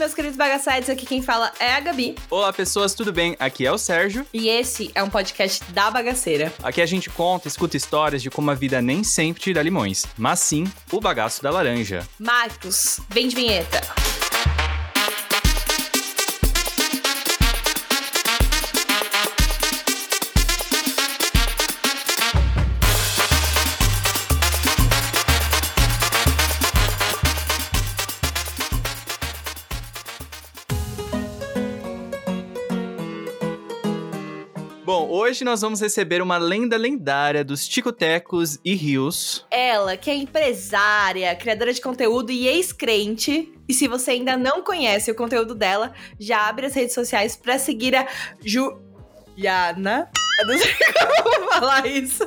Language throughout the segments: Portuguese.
meus queridos bagaçados, aqui quem fala é a Gabi. Olá, pessoas, tudo bem? Aqui é o Sérgio. E esse é um podcast da bagaceira. Aqui a gente conta, escuta histórias de como a vida nem sempre te dá limões, mas sim o bagaço da laranja. Marcos, vem de vinheta. Hoje nós vamos receber uma lenda lendária dos ticotecos e rios. Ela, que é empresária, criadora de conteúdo e ex-crente. E se você ainda não conhece o conteúdo dela, já abre as redes sociais pra seguir a Juliana. Eu não sei como falar isso.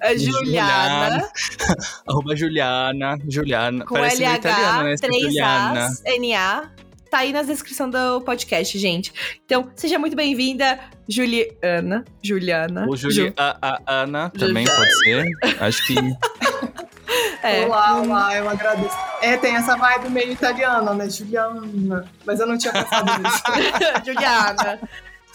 A Juliana. Arroba Juliana. Juliana. Com Parece meio italiano, né? LH, Esse 3 Juliana. As, NA. Tá aí na descrição do podcast, gente. Então, seja muito bem-vinda, Juliana. Juliana. Ou Juli a, a Ana também Juliana. pode ser. Acho que. É. Olá, olá, eu agradeço. É, tem essa vibe meio italiana, né? Juliana. Mas eu não tinha pensado nisso. Juliana.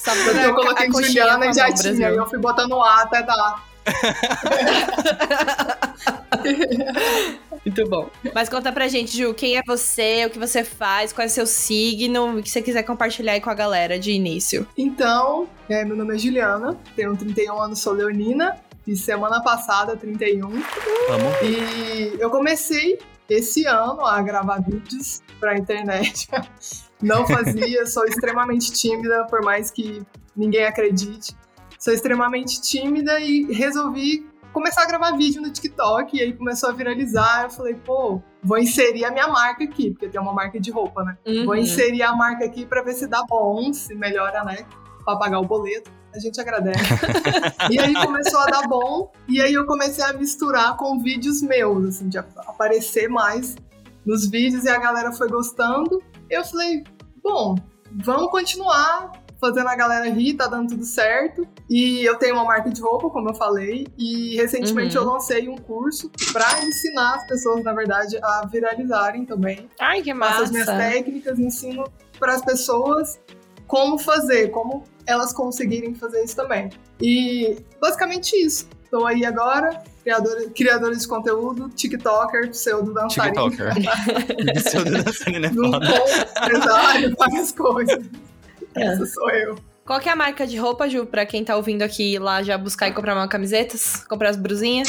Porque eu coloquei a coxinha Juliana e já tinha. Brasil. E eu fui botando A até dar. Muito bom. Mas conta pra gente, Ju, quem é você, o que você faz, qual é seu signo, o que você quiser compartilhar aí com a galera de início. Então, é, meu nome é Juliana, tenho 31 anos, sou leonina. E semana passada, 31. Vamos. E eu comecei esse ano a gravar vídeos pra internet. Não fazia, sou extremamente tímida, por mais que ninguém acredite. Sou extremamente tímida e resolvi começar a gravar vídeo no TikTok. E aí começou a viralizar. Eu falei, pô, vou inserir a minha marca aqui, porque tem uma marca de roupa, né? Vou Uhum. inserir a marca aqui pra ver se dá bom, se melhora, né? Pra pagar o boleto. A gente agradece. e aí começou a dar bom. E aí eu comecei a misturar com vídeos meus, assim, de ap- aparecer mais nos vídeos e a galera foi gostando. Eu falei, bom, vamos continuar fazendo a galera rir, tá dando tudo certo. E eu tenho uma marca de roupa, como eu falei, e recentemente Uhum. eu lancei um curso pra ensinar as pessoas, na verdade, a viralizarem também Ai, que passo as minhas técnicas, ensino para as pessoas como fazer, como elas conseguirem fazer isso também. E basicamente isso. Estou aí agora, criadora, criadora de conteúdo, TikToker, pseudo dançarino. TikToker. Pseudo dançarina é Não foda. empresário, várias coisas. É. Essa sou eu. Qual que é a marca de roupa, Ju, pra quem tá ouvindo aqui ir lá já buscar e comprar uma camisetas? Comprar as brusinhas?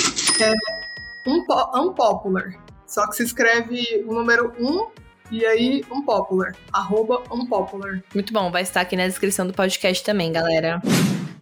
Unpo- Unpopular. Só que se escreve o número 1 e aí Unpopular. Arroba Unpopular. Muito bom, vai estar aqui na descrição do podcast também, galera.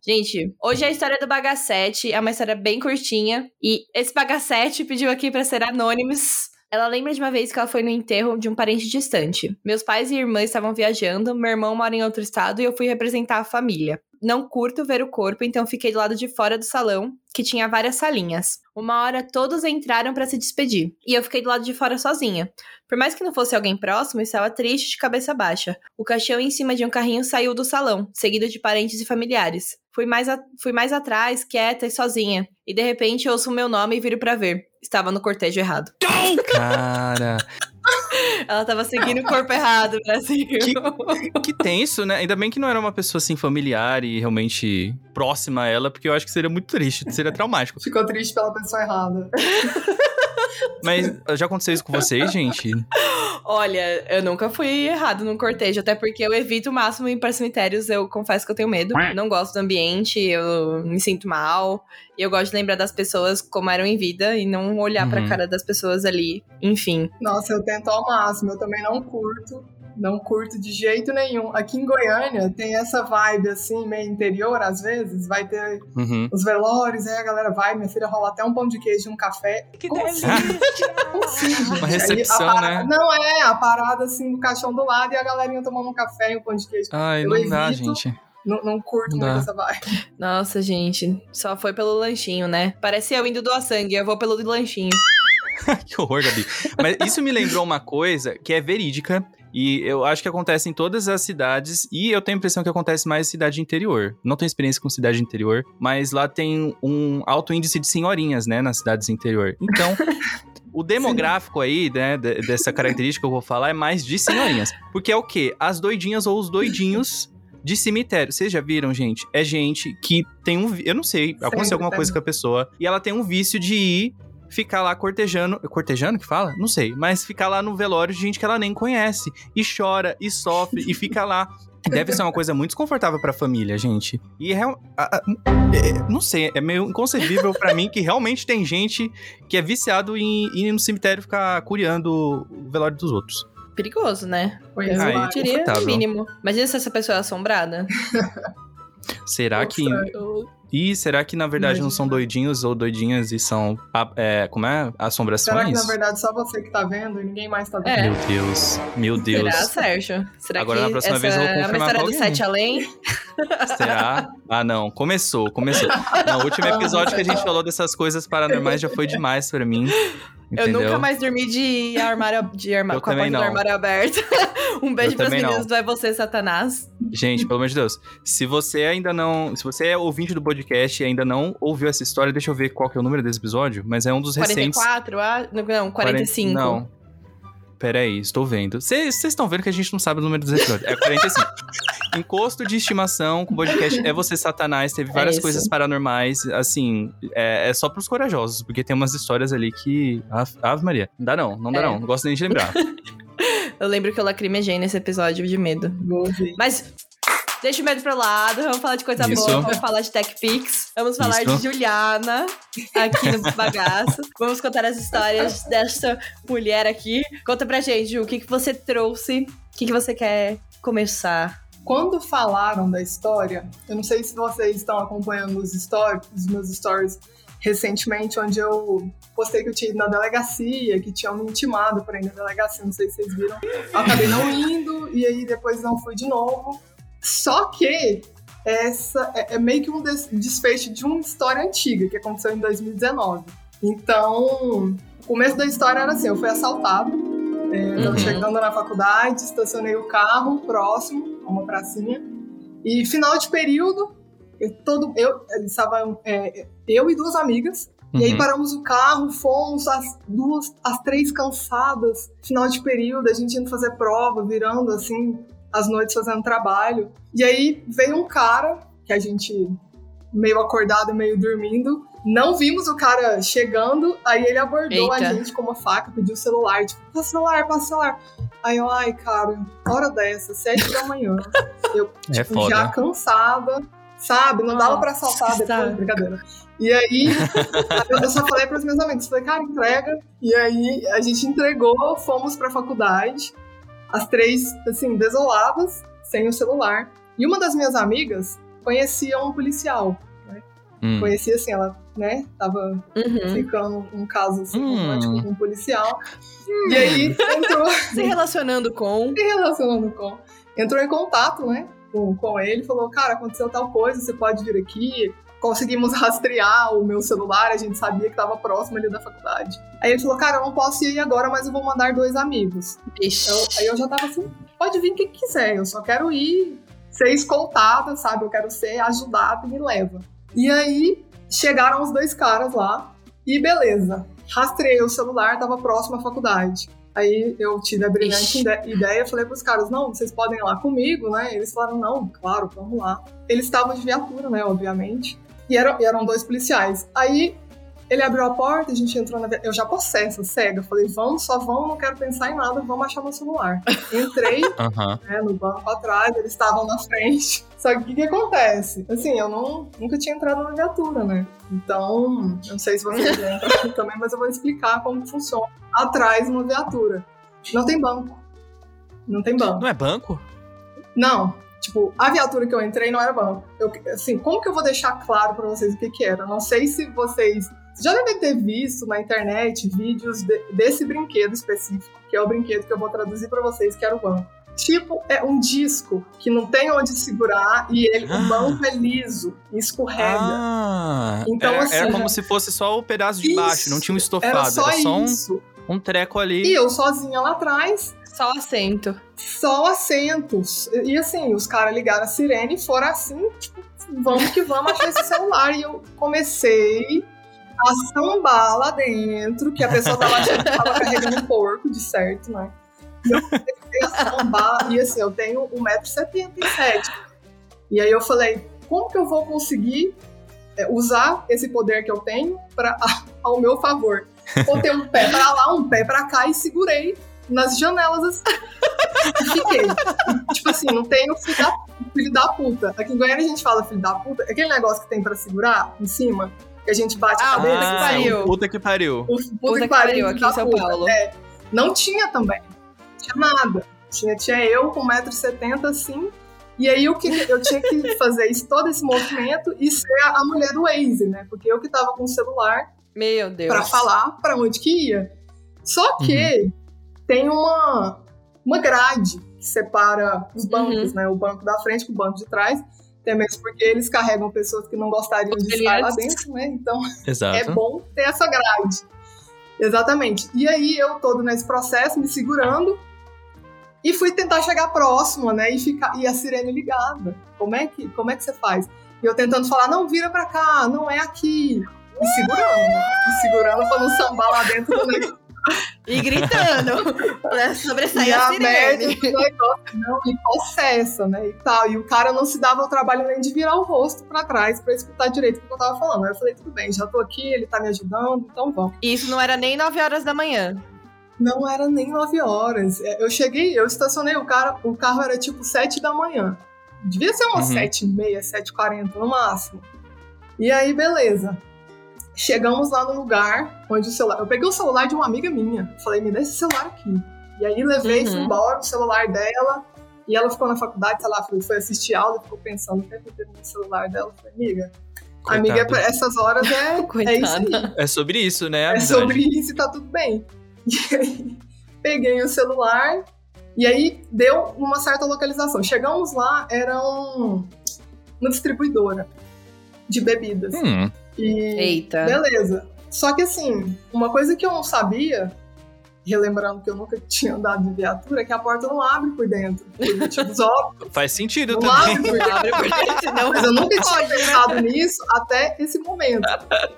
Gente, hoje é a história do Bagacete, é uma história bem curtinha. E esse Bagacete pediu aqui pra ser anônimos. Ela lembra de uma vez que ela foi no enterro de um parente distante. Meus pais e irmã estavam viajando, meu irmão mora em outro estado e eu fui representar a família. Não curto ver o corpo, então fiquei do lado de fora do salão, que tinha várias salinhas. Uma hora todos entraram pra se despedir, e eu fiquei do lado de fora sozinha. Por mais que não fosse alguém próximo, estava triste de cabeça baixa. O caixão em cima de um carrinho saiu do salão, seguido de parentes e familiares. Fui mais, a- fui mais atrás, quieta e sozinha. E de repente ouço o meu nome e viro pra ver. Estava no cortejo errado. Cara, Ela tava seguindo o corpo errado, Brasil. que tenso, né? Ainda bem que não era uma pessoa assim familiar e realmente próxima a ela, porque eu acho que seria muito triste, seria traumático. Ficou triste pela pessoa errada. Mas já aconteceu isso com vocês, gente? Olha, eu nunca fui errado num cortejo, até porque eu evito o máximo ir para cemitérios, eu confesso que eu tenho medo. Não gosto do ambiente, eu me sinto mal. E eu gosto de lembrar das pessoas como eram em vida e não olhar pra Uhum. cara das pessoas ali. Enfim. Nossa, eu tento ao máximo, eu também não curto. Não curto de jeito nenhum. Aqui em Goiânia tem essa vibe assim, meio interior, às vezes. Vai ter Uhum. os velórios, aí a galera vai, minha filha rola até um pão de queijo e um café. Que Como assim? Como assim? Uma recepção, parada- né? Não é, a parada assim no caixão do lado e a galerinha tomando um café e um pão de queijo. Ai, Eu não dá, evito. gente. Não, não curto Não muito dá. essa vibe. Nossa, gente. Só foi pelo lanchinho, né? Parece eu indo doar sangue, eu vou pelo lanchinho. que horror, Gabi. Mas isso me lembrou uma coisa que é verídica. E eu acho que acontece em todas as cidades. E eu tenho a impressão que acontece mais em cidade interior. Não tenho experiência com cidade interior. Mas lá tem um alto índice de senhorinhas, né? Nas cidades interior. Então, O demográfico aí, né, de- dessa característica que eu vou falar é mais de senhorinhas. Porque é o quê? As doidinhas ou os doidinhos de cemitério. Vocês já viram, gente? É gente que tem um. Eu não sei, aconteceu Sempre alguma coisa com a pessoa e ela tem um vício de ir ficar lá cortejando. Cortejando que fala? Não sei. Mas ficar lá no velório de gente que ela nem conhece. E chora, e sofre, e fica lá. Deve ser uma coisa muito desconfortável pra família, gente. E é, real- a- a- é, não sei, é meio inconcebível pra mim que realmente tem gente que é viciado em ir no cemitério ficar curiando o velório dos outros. Perigoso, né? Pois Eu Aí, vai. diria o mínimo. Imagina se essa pessoa é assombrada. Será que. Nossa, Ih, será que na verdade não são Imagina. doidinhos ou doidinhas e são. a- é, como é? Será que Assombrações? na verdade só você que tá vendo e ninguém mais tá vendo? É. Meu Deus, meu Deus. Será, Sérgio? Será Agora, que na próxima essa vez, eu vou é uma confirmar história do. Sete Além? Será? Ah, não. Começou, começou. Não, o último episódio que a gente falou dessas coisas paranormais já foi demais pra mim. Eu Entendeu? nunca mais dormi de armário, de Eu com a porta do armário aberta. um beijo Eu também não. meninas do É Você, Satanás. Gente, pelo amor de Deus. Se você ainda não. Se você é ouvinte do podcast e ainda não ouviu essa história, deixa eu ver qual que é o número desse episódio. Mas é um dos recentes. 44? Ah, não, 45. Não. Peraí, estou vendo. Vocês estão vendo que a gente não sabe o número dos episódios. É 45. Encosto de estimação com podcast É Você Satanás. Teve várias isso. coisas paranormais. Assim, é, é só pros corajosos. Porque tem umas histórias ali que. Ave, Ave Maria. Não dá não, não dá É. não. Não gosto nem de lembrar. Eu lembro que eu lacrimejei nesse episódio de medo. Mas deixa o medo pro lado, vamos falar de coisa Isso. boa, vamos falar de Tech Pix, vamos falar Isso. de Juliana aqui no Bagaço. vamos contar as histórias dessa mulher aqui. Conta pra gente, Ju, o que, que você trouxe, o que, que você quer começar. Quando falaram da história, eu não sei se vocês estão acompanhando os, stories, os meus stories recentemente, onde eu postei que eu tinha ido na delegacia, que tinham me intimado para ir na delegacia, não sei se vocês viram. Eu acabei não indo, e aí depois não fui de novo. Só que essa é, é meio que um des- desfecho de uma história antiga, que aconteceu em 2019. Então, o começo da história era assim, eu fui assaltado, é, eu tava Uhum. chegando na faculdade, estacionei o carro próximo a uma pracinha. E final de período, eu, todo, eu estava é, eu e duas amigas. E aí Uhum. paramos o carro, fomos as duas, as três cansadas. Final de período, a gente indo fazer prova, virando assim as noites fazendo trabalho. E aí veio um cara que a gente meio acordado, meio dormindo. Não vimos o cara chegando, aí ele abordou a Eita. gente com uma faca, pediu o celular, tipo, passa o celular, passa o celular. Aí eu, ai, cara, hora dessa, sete da manhã. Eu, É tipo, já foda. cansada, sabe? Não dava pra assaltar depois, saco. brincadeira. E aí, eu só falei pros meus amigos, falei, cara, entrega. E aí, a gente entregou, fomos pra faculdade, as três, assim, desoladas, sem o celular. E uma das minhas amigas conhecia um policial. Hum. Conhecia, assim, ela, né, tava Uhum. ficando um caso, assim, Hum. romântico com um policial. E aí, entrou Se relacionando com. se relacionando com. Entrou em contato, né? Com, com ele, falou: Cara, aconteceu tal coisa, você pode vir aqui. Conseguimos rastrear o meu celular, a gente sabia que estava próximo ali da faculdade. Aí ele falou: Cara, eu não posso ir agora, mas eu vou mandar dois amigos. Ixi. Eu- aí eu já tava assim: Pode vir quem quiser, eu só quero ir ser escoltada, sabe? Eu quero ser ajudada e me leva. E aí chegaram os dois caras lá e beleza. Rastreei o celular, tava próximo à faculdade. Aí eu tive a brilhante Ixi. ide- ideia, falei pros caras, não, vocês podem ir lá comigo, né? Eles falaram, não, claro, vamos lá. Eles estavam de viatura, né, obviamente. E eram, e eram dois policiais. Aí ele abriu a porta, a gente entrou na... Eu já possessa, cega. Falei, vamos, só vamos, não quero pensar em nada, vamos achar meu celular. Entrei, Aham. né, no banco atrás, eles estavam na frente. Só que o que, que acontece? Assim, eu não, nunca tinha entrado na viatura, né? Então, eu não sei se vocês já entraram também, mas eu vou explicar como funciona. Atrás uma viatura. Não tem banco. Não tem banco. Não é banco? Não. Tipo, a viatura que eu entrei não era banco. Eu, assim, como que eu vou deixar claro pra vocês o que que era? Não sei se vocês já devem ter visto na internet vídeos de- desse brinquedo específico, que é o brinquedo que eu vou traduzir pra vocês, que era o banco. Tipo, é um disco que não tem onde segurar e ele, o Ah. banco é liso e escorrega. Ah, Então, era, assim, era como se fosse só o pedaço de baixo, Isso. não tinha um estofado, Era só um, isso. um treco E ali. eu sozinha lá atrás, Só assento. só assentos. E assim, os caras ligaram a sirene e foram assim, tipo, vamos que vamos achar esse celular. E eu comecei a sambar lá dentro, que a pessoa tava achando tava carregando um porco, de certo, né? Eu comecei a sambar, e assim, eu tenho 1,77m. E aí eu falei, como que eu vou conseguir é, usar esse poder que eu tenho pra, ao meu favor? Botei um pé pra lá, um pé pra cá e segurei nas janelas assim. E fiquei. E, tipo assim, não tenho filho da, filho da puta. Aqui em Goiânia a gente fala filho da puta. Aquele negócio que tem pra segurar em cima, que a gente bate Ah, a cabeça. puta que pariu. Puta que pariu. O puta, Puta que que pariu, aqui em São puta. Paulo. É. Não tinha também. Não tinha nada. Tinha, tinha eu com 1,70m assim. E aí eu, queria, eu tinha que fazer isso, todo esse movimento e ser a, a mulher do Waze, né? Porque eu que tava com o celular Meu Deus. pra falar pra onde que ia. Só que tem uma, uma grade que separa os bancos, né? O banco da frente com o banco de trás. Até mesmo porque eles carregam pessoas que não gostariam Os de estar lá dentro, né? Então Exato. é bom ter essa grade. Exatamente. E aí eu todo nesse processo, me segurando, e fui tentar chegar próximo, né? E, ficar, e a sirene ligada. Como é, que, como é que você faz? E eu tentando falar, não, vira pra cá, não é aqui. Me segurando? Me segurando pra não sambar lá dentro do negócio. E gritando. pra E sobressair a a merda sirene. negócio não me possessa, né? E tal. E o cara não se dava o trabalho nem de virar o rosto pra trás pra escutar direito o que eu tava falando. Aí eu falei, tudo bem, já tô aqui, ele tá me ajudando, então vamos. E isso não era nem 9 horas da manhã. Não era nem 9 horas. É, Eu cheguei, eu estacionei o carro, o carro era tipo 7 da manhã. Devia ser umas Uhum. 7 e meia, 7h40 no máximo. E aí, beleza. Chegamos lá no lugar onde o celular. Eu peguei o celular de uma amiga minha. Falei, me dá esse celular aqui. E aí levei, fui Uhum. embora, o celular dela. E ela ficou na faculdade, sei lá, foi, assistir aula, ficou pensando o que é que eu tenho no celular dela. Eu falei, amiga, Coitado. amiga, essas horas é, é isso aí. É sobre isso, né? É sobre isso e tá tudo bem. E aí, peguei o celular e aí deu uma certa localização. Chegamos lá, era um, uma distribuidora de bebidas. Hum, E Eita. beleza. Só que assim, uma coisa que eu não sabia, relembrando que eu nunca tinha andado de viatura, é que a porta não abre por dentro. Por motivos óbvios. faz sentido Não também. abre por dentro. Abre por dentro, não. Mas eu nunca tinha né? pensado nisso até esse momento.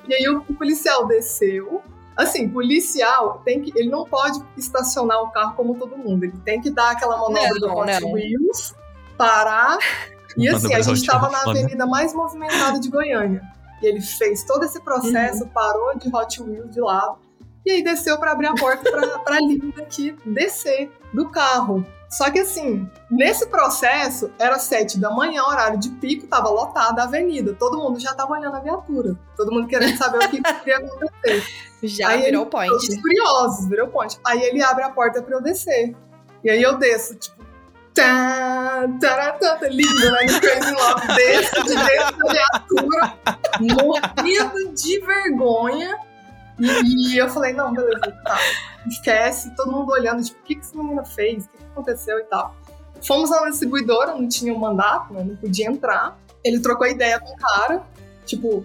E aí o, o policial desceu. Assim, policial tem que. Ele não pode estacionar o carro como todo mundo. Ele tem que dar aquela manobra do Hot. Wheels, parar. E assim, a gente estava na avenida mais movimentada de Goiânia. E ele fez todo esse processo, Uhum. parou de Hot Wheels de lado. E aí desceu para abrir a porta pra, pra Linda aqui descer do carro. Só que assim, nesse processo, era sete da manhã, horário de pico, tava lotada a avenida. Todo mundo já tava olhando a viatura. Todo mundo querendo saber o que ia acontecer. Já Aí virou ele- point. Todos curiosos, virou ponte. Aí ele abre a porta pra eu descer. E aí eu desço, tipo. Tá, tá lindo, né? No Crazy Love. Desço de dentro da viatura, morrendo de vergonha. E, e eu falei, não, beleza, tá. Esquece, todo mundo olhando, tipo, o que, que essa menina fez? O que, que aconteceu e tal. Fomos na distribuidora, não tinha o mandato, né? Não podia entrar. Ele trocou ideia com o cara, tipo,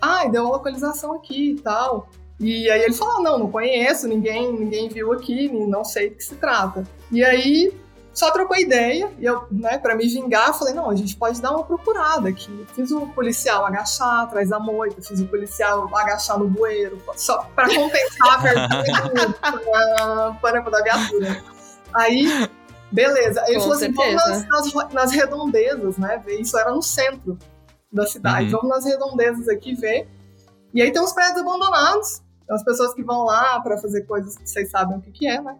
ai, deu uma localização aqui e tal. E aí ele falou, não, não conheço, ninguém, ninguém viu aqui, não sei do que se trata. E aí só trocou ideia, e eu, né, pra me vingar, eu falei, não, a gente pode dar uma procurada aqui. Fiz o policial agachar atrás da moita, fiz o policial agachar no bueiro, só pra compensar a vergonha do- para, para da viatura. Aí, beleza. Aí ele falou assim, vamos certeza. nas, nas, redondezas, né, ver. Isso era no centro da cidade. Uhum. Vamos nas redondezas aqui ver. E aí tem uns prédios abandonados, tem as pessoas que vão lá pra fazer coisas que vocês sabem o que, que é, né?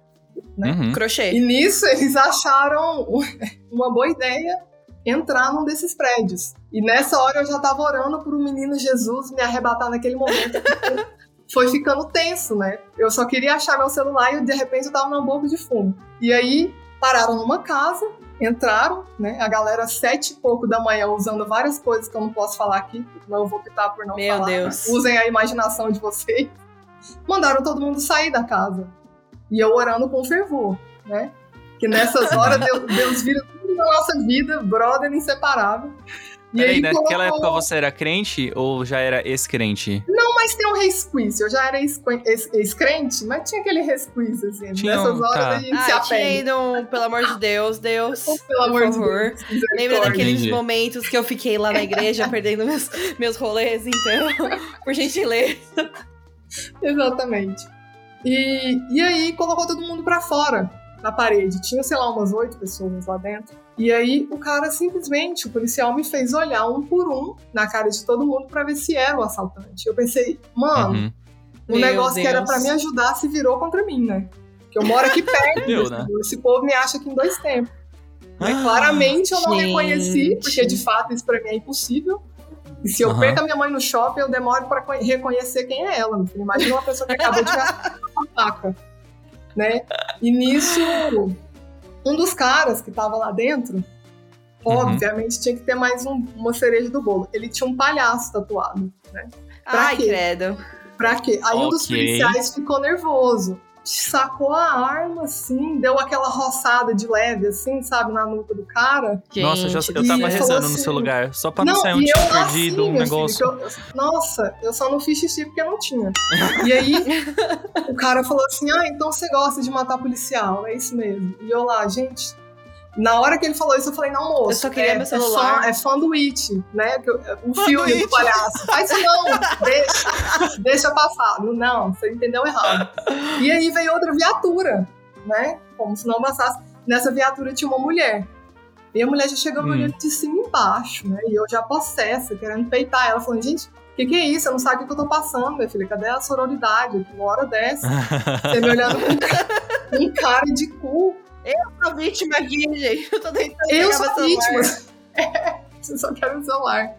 Né? Uhum. Crochê. E nisso eles acharam uma boa ideia entrar num desses prédios. E nessa hora eu já tava orando pro menino Jesus me arrebatar naquele momento. Foi ficando tenso, né? Eu só queria achar meu celular e de repente eu tava num boca de fumo. E aí pararam numa casa, entraram, né? A galera sete e pouco da manhã usando várias coisas que eu não posso falar aqui, não vou optar por não Meu falar. Deus. Usem a imaginação de vocês. Mandaram todo mundo sair da casa. E eu orando com fervor, né? Que nessas horas Deus, Deus vira tudo na nossa vida, brother inseparável. E Peraí, aí naquela colocou- época você era crente ou já era ex-crente? Não, mas tem um resquício. Eu já era ex- ex- ex-crente, mas tinha aquele resquício, assim. Tinha um- Nessas horas tá. a gente se Ah, apega. um, pelo amor de Deus, Deus. Oh, pelo amor de. Deus. Lembra daqueles Entendi. momentos que eu fiquei lá na igreja perdendo meus, meus rolês, então, por gentileza. Exatamente. E, e aí colocou todo mundo pra fora da parede. Tinha, sei lá, umas oito pessoas lá dentro. E aí o cara simplesmente, o policial me fez olhar um por um na cara de todo mundo pra ver se era o assaltante. Eu pensei, mano, Uhum. o Meu negócio que era Deus. pra me ajudar se virou contra mim, né? Que eu moro aqui perto. Viu, né? Esse povo me acha aqui em dois tempos. Mas claramente eu não gente. reconheci, porque de fato isso pra mim é impossível. E se eu Aham. perco a minha mãe no shopping, eu demoro pra co- reconhecer quem é ela. Imagina uma pessoa que acabou de gastar uma faca, né? E nisso, um dos caras que tava lá dentro, Uhum. obviamente tinha que ter mais um- uma cereja do bolo. Ele tinha um palhaço tatuado. Pra Ai, quê? credo. Pra quê? Aí um dos policiais ficou nervoso. Sacou a arma, assim, deu aquela roçada de leve, assim, sabe, na nuca do cara. Nossa, eu, já, Gente, eu tava e rezando no assim- seu lugar, só pra não, sair um tiro perdido, assim, um negócio. filho, eu- nossa, eu só não fiz xixi porque não tinha. E aí, o cara falou assim: Ah, então você gosta de matar policial, é isso mesmo. E eu lá, gente. Na hora que ele falou isso, eu falei, não, moço. Eu só queria é, meu celular. É, fã, é fanduíche, né? que eu- O filme Fanduíche. do palhaço. Faz isso não, deixa, deixa passar. Não, você entendeu errado. E aí veio outra viatura, né? Como se não bastasse. Nessa viatura tinha uma mulher. E a mulher já chegou Hum. olhando de cima e embaixo, né? E eu já possessa, querendo peitar ela, falando, gente, o que, que é isso? Eu não sabe o que eu tô passando, minha filha. Cadê a sororidade? Uma hora dessa. Você me olhando com um cara de cu. A vítima aqui, gente. Eu tô tentando Eu sou vítima. É, você só quer o celular.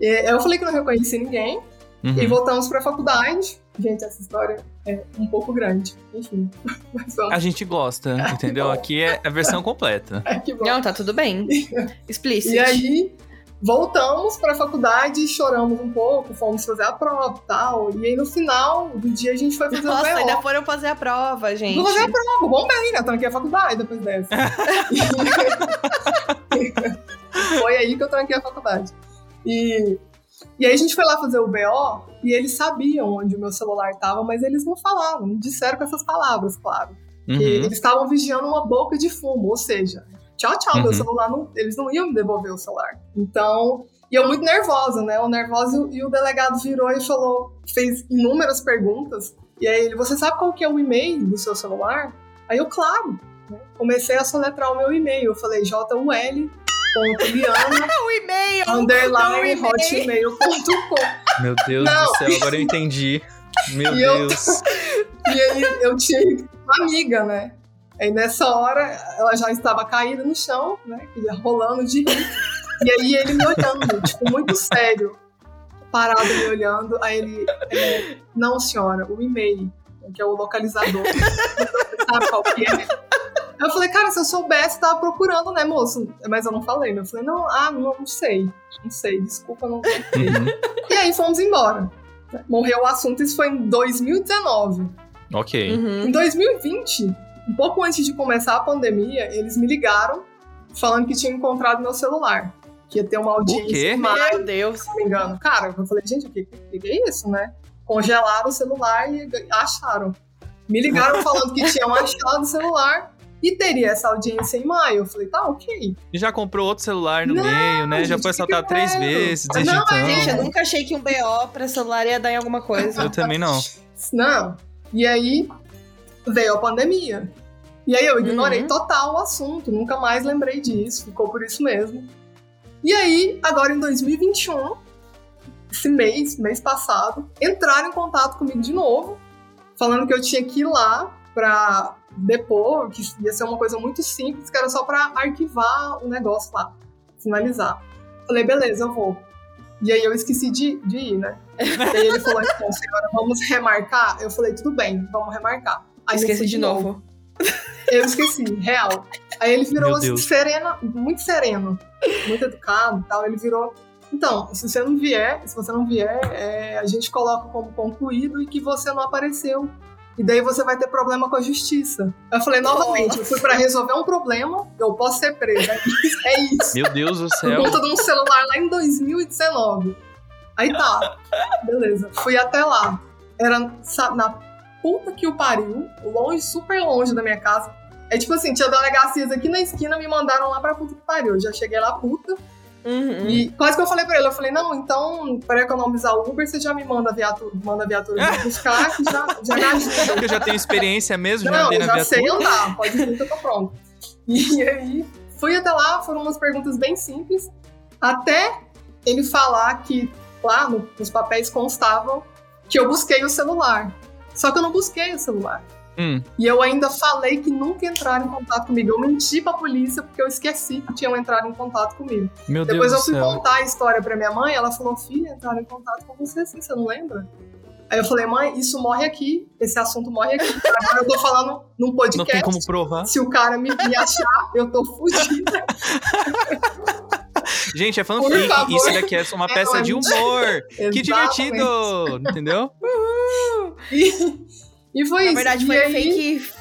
E Eu falei que não reconheci ninguém. Uhum. E voltamos pra faculdade. Gente, essa história é um pouco grande. Enfim. Mas vamos. A gente gosta, entendeu? Aqui é a versão completa. É, que bom. Não, tá tudo bem. Explícito. E aí, voltamos pra faculdade, choramos um pouco, fomos fazer a prova e tal. E aí, no final do dia, a gente foi fazer Nossa, o BO. ainda foram fazer a prova, gente. Vou fazer a prova, bom bem, né? Tranquei a faculdade depois dessa. foi aí que eu tranquei a faculdade. E, e aí a gente foi lá fazer o BO e eles sabiam onde o meu celular tava, mas eles não falavam, não disseram com essas palavras, claro. Uhum. eles estavam vigiando uma boca de fumo, ou seja, tchau, tchau, meu Uhum. celular, não, eles não iam me devolver o celular. Então, e eu muito nervosa, né? O nervoso e o delegado virou e falou, fez inúmeras perguntas. E aí ele, você sabe qual que é o e-mail do seu celular? Aí eu, claro. né? Comecei a soletrar o meu e-mail. Eu falei, JUL ponto Liana, O e-mail! underline hotmail.com. Meu Deus Não. do céu, agora eu entendi. Meu E eu- Deus. E aí eu tinha uma amiga, né? Aí nessa hora ela já estava caída no chão, né? Rolando de rir. E aí ele me olhando, tipo, muito sério, parado me olhando. Aí ele, é, não senhora, o e-mail, que é o localizador. Sabe qual que é? Eu falei, cara, se eu soubesse, tava procurando, né, moço? Mas eu não falei, né? Eu falei, não, ah, não, não sei. Não sei, desculpa, não sei. Uhum. E aí fomos embora. Morreu o assunto, isso foi em 2019. Ok. Uhum. Em 2020, um pouco antes de começar a pandemia, eles me ligaram falando que tinha encontrado meu celular. Que ia ter uma audiência quê? em maio, Meu Deus. se não me engano. Cara, eu falei, gente, o que, que, que é isso, né? Congelaram o celular e acharam. Me ligaram falando que tinham achado o celular e teria essa audiência em maio. Eu falei, tá, ok. E já comprou outro celular no Não, meio, né? Já gente, foi que assaltado que três vezes desde Não, então. Gente, eu nunca achei que um BO pra celular ia dar em alguma coisa. Eu também não. Não. E aí veio a pandemia. E aí eu ignorei Uhum. total o assunto, nunca mais lembrei disso, ficou por isso mesmo. E aí, agora em 2021, esse mês, mês passado, entraram em contato comigo de novo, falando que eu tinha que ir lá pra depor, que ia ser uma coisa muito simples, que era só pra arquivar o negócio lá, finalizar. Falei, beleza, eu vou. E aí eu esqueci de, de ir, né? E aí ele falou, então, senhora, vamos remarcar? Eu falei, tudo bem, vamos remarcar. Aí eu Esqueci de novo. Eu esqueci, real. Aí ele virou Meu assim, Deus. sereno, muito sereno, muito educado e tal. Ele virou. Então, se você não vier, se você não vier, é, a gente coloca como concluído e que você não apareceu e daí você vai ter problema com a justiça. Eu falei, novamente, eu fui pra resolver um problema, eu posso ser presa. É isso. Meu Deus do Por céu. conta de um celular lá em 2019. Aí tá, beleza. Fui até lá. Era na puta que o pariu, longe, super longe da minha casa. É tipo assim, tinha delegacias aqui na esquina, me mandaram lá pra puta que pariu. Eu já cheguei lá puta. Uhum. E quase que eu falei pra ele, eu falei, não, então, pra economizar o Uber, você já me manda a viatura, manda a viatura me buscar, que já, já me ajuda. Porque eu já tenho experiência mesmo, já Não, andei eu na já sei andar, pode vir que eu tô pronto. E aí, fui até lá, foram umas perguntas bem simples, até ele falar que lá no- nos papéis constavam que eu busquei o celular. Só que eu não busquei o celular. Hum, E eu ainda falei que nunca entraram em contato comigo. Eu menti pra polícia porque eu esqueci que tinham entrado em contato comigo. meu Depois Deus eu fui céu. contar a história pra minha mãe, ela falou: Filha, entraram em contato com você assim, você não lembra? Aí eu falei: Mãe, isso morre aqui, esse assunto morre aqui. Agora eu tô falando num podcast. Não tem como provar. Se o cara me, me achar, eu tô fudida. Gente, é fanfic. Isso daqui é uma É, peça de humor. Que divertido! Entendeu? E, e foi Na isso. verdade, E foi aí, fake,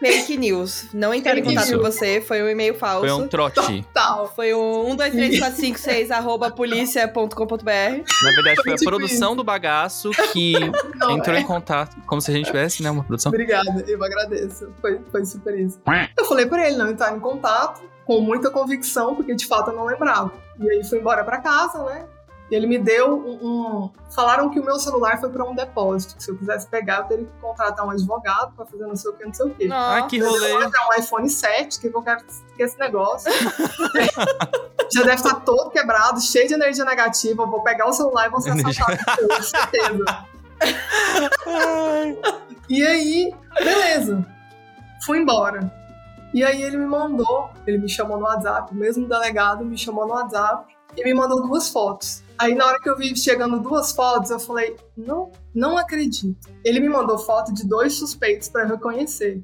fake news. Não entraram em contato com você, foi um e-mail falso. Foi um trote. Tal. Foi um 1, 2, 3, 4, 5, 6, arroba polícia.com.br. Na verdade, foi a Tipo produção do bagaço que Não, entrou é. em contato. Como se a gente tivesse, né? Uma produção. Obrigada, eu agradeço. Foi, foi super isso. Eu falei pra ele não entrar em contato, com muita convicção, porque de fato eu não lembrava. E aí fui embora pra casa, né? E ele me deu um, um- Falaram que o meu celular foi pra um depósito. Que se eu quisesse pegar, eu teria que contratar um advogado pra fazer não sei o que, não sei o que. Ai, que rolê. É um iPhone 7, que eu quero que esse negócio. Já deve estar todo quebrado, cheio de energia negativa. Eu vou pegar o celular e vou ser assaltado, com certeza. E aí, beleza. Fui embora. E aí ele me mandou, ele me chamou no WhatsApp, o mesmo delegado me chamou no WhatsApp e me mandou duas fotos. Aí na hora que eu vi chegando duas fotos, eu falei, não, não acredito. Ele me mandou foto de dois suspeitos pra eu reconhecer.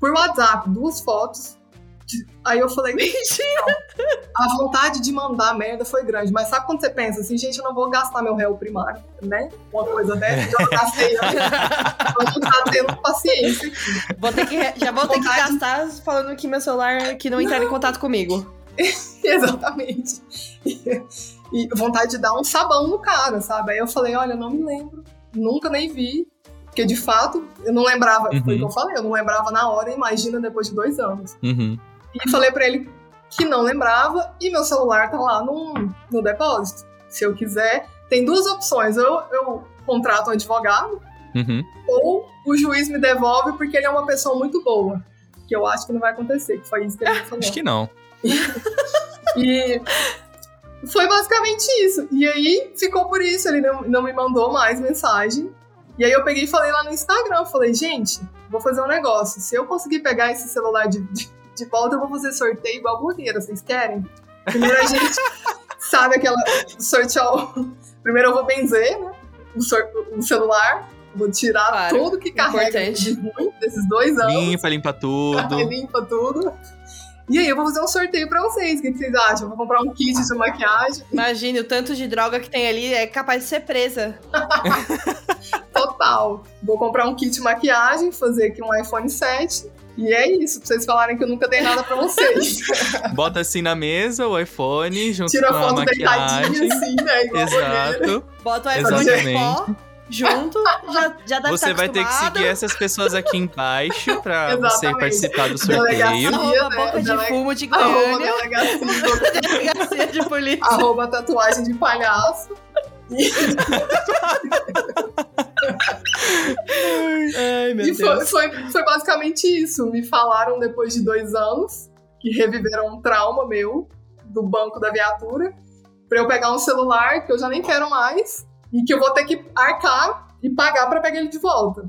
Por WhatsApp, duas fotos. de- Aí eu falei, a vontade de mandar merda foi grande. Mas sabe quando você pensa assim, gente, eu não vou gastar meu réu primário, né? Uma coisa dessa, já gastei antes. Eu não tá tendo paciência. Vou ter que, já vou ter que gastar falando que meu celular que não entraram em contato comigo. Exatamente. E, vontade de dar um sabão no cara, sabe? Aí eu falei, olha, eu não me lembro, nunca nem vi. Porque de fato, eu não lembrava, foi o que Uhum. eu falei, eu não lembrava na hora, imagina depois de dois anos. Uhum. E falei pra ele que não lembrava e meu celular tá lá no, no depósito. Se eu quiser, tem duas opções. Eu, eu contrato um advogado Uhum. ou o juiz me devolve porque ele é uma pessoa muito boa. Que eu acho que não vai acontecer, que foi isso que ele me falou. Acho que não. E foi basicamente isso. E aí ficou por isso, ele não, não me mandou mais mensagem. E aí eu peguei e falei lá no Instagram, falei, gente, vou fazer um negócio. Se eu conseguir pegar esse celular de, de, de volta, eu vou fazer sorteio igual blogueira, vocês querem? Primeiro a gente sabe aquela sortear. o- Primeiro eu vou benzer, né? O, sor- o celular. Vou tirar Claro, tudo que carrega importante. de ruim desses dois anos. Limpa, limpa tudo. limpa tudo. E aí eu vou fazer um sorteio pra vocês. O que que vocês acham? Eu vou comprar um kit de maquiagem Imagine o tanto de droga que tem ali, é capaz de ser presa. total. Vou comprar um kit de maquiagem, fazer aqui um iPhone 7. E é isso, pra vocês falarem que eu nunca dei nada pra vocês. Bota assim na mesa o iPhone junto Tira com a foto deitadinha maquiagem. assim, né? Exato. Bota o iPhone em pó junto, já, já deve Você estar vai ter que seguir essas pessoas aqui embaixo pra você participar do sorteio. Arroba né? boca de Delega- fumo de Arroba Goiânia, delegacia, delegacia de polícia. arroba tatuagem de palhaço. Ai, meu E foi, Deus. foi, foi basicamente isso. Me falaram depois de dois anos que reviveram um trauma meu do banco da viatura pra eu pegar um celular que eu já nem quero mais e que eu vou ter que arcar e pagar pra pegar ele de volta.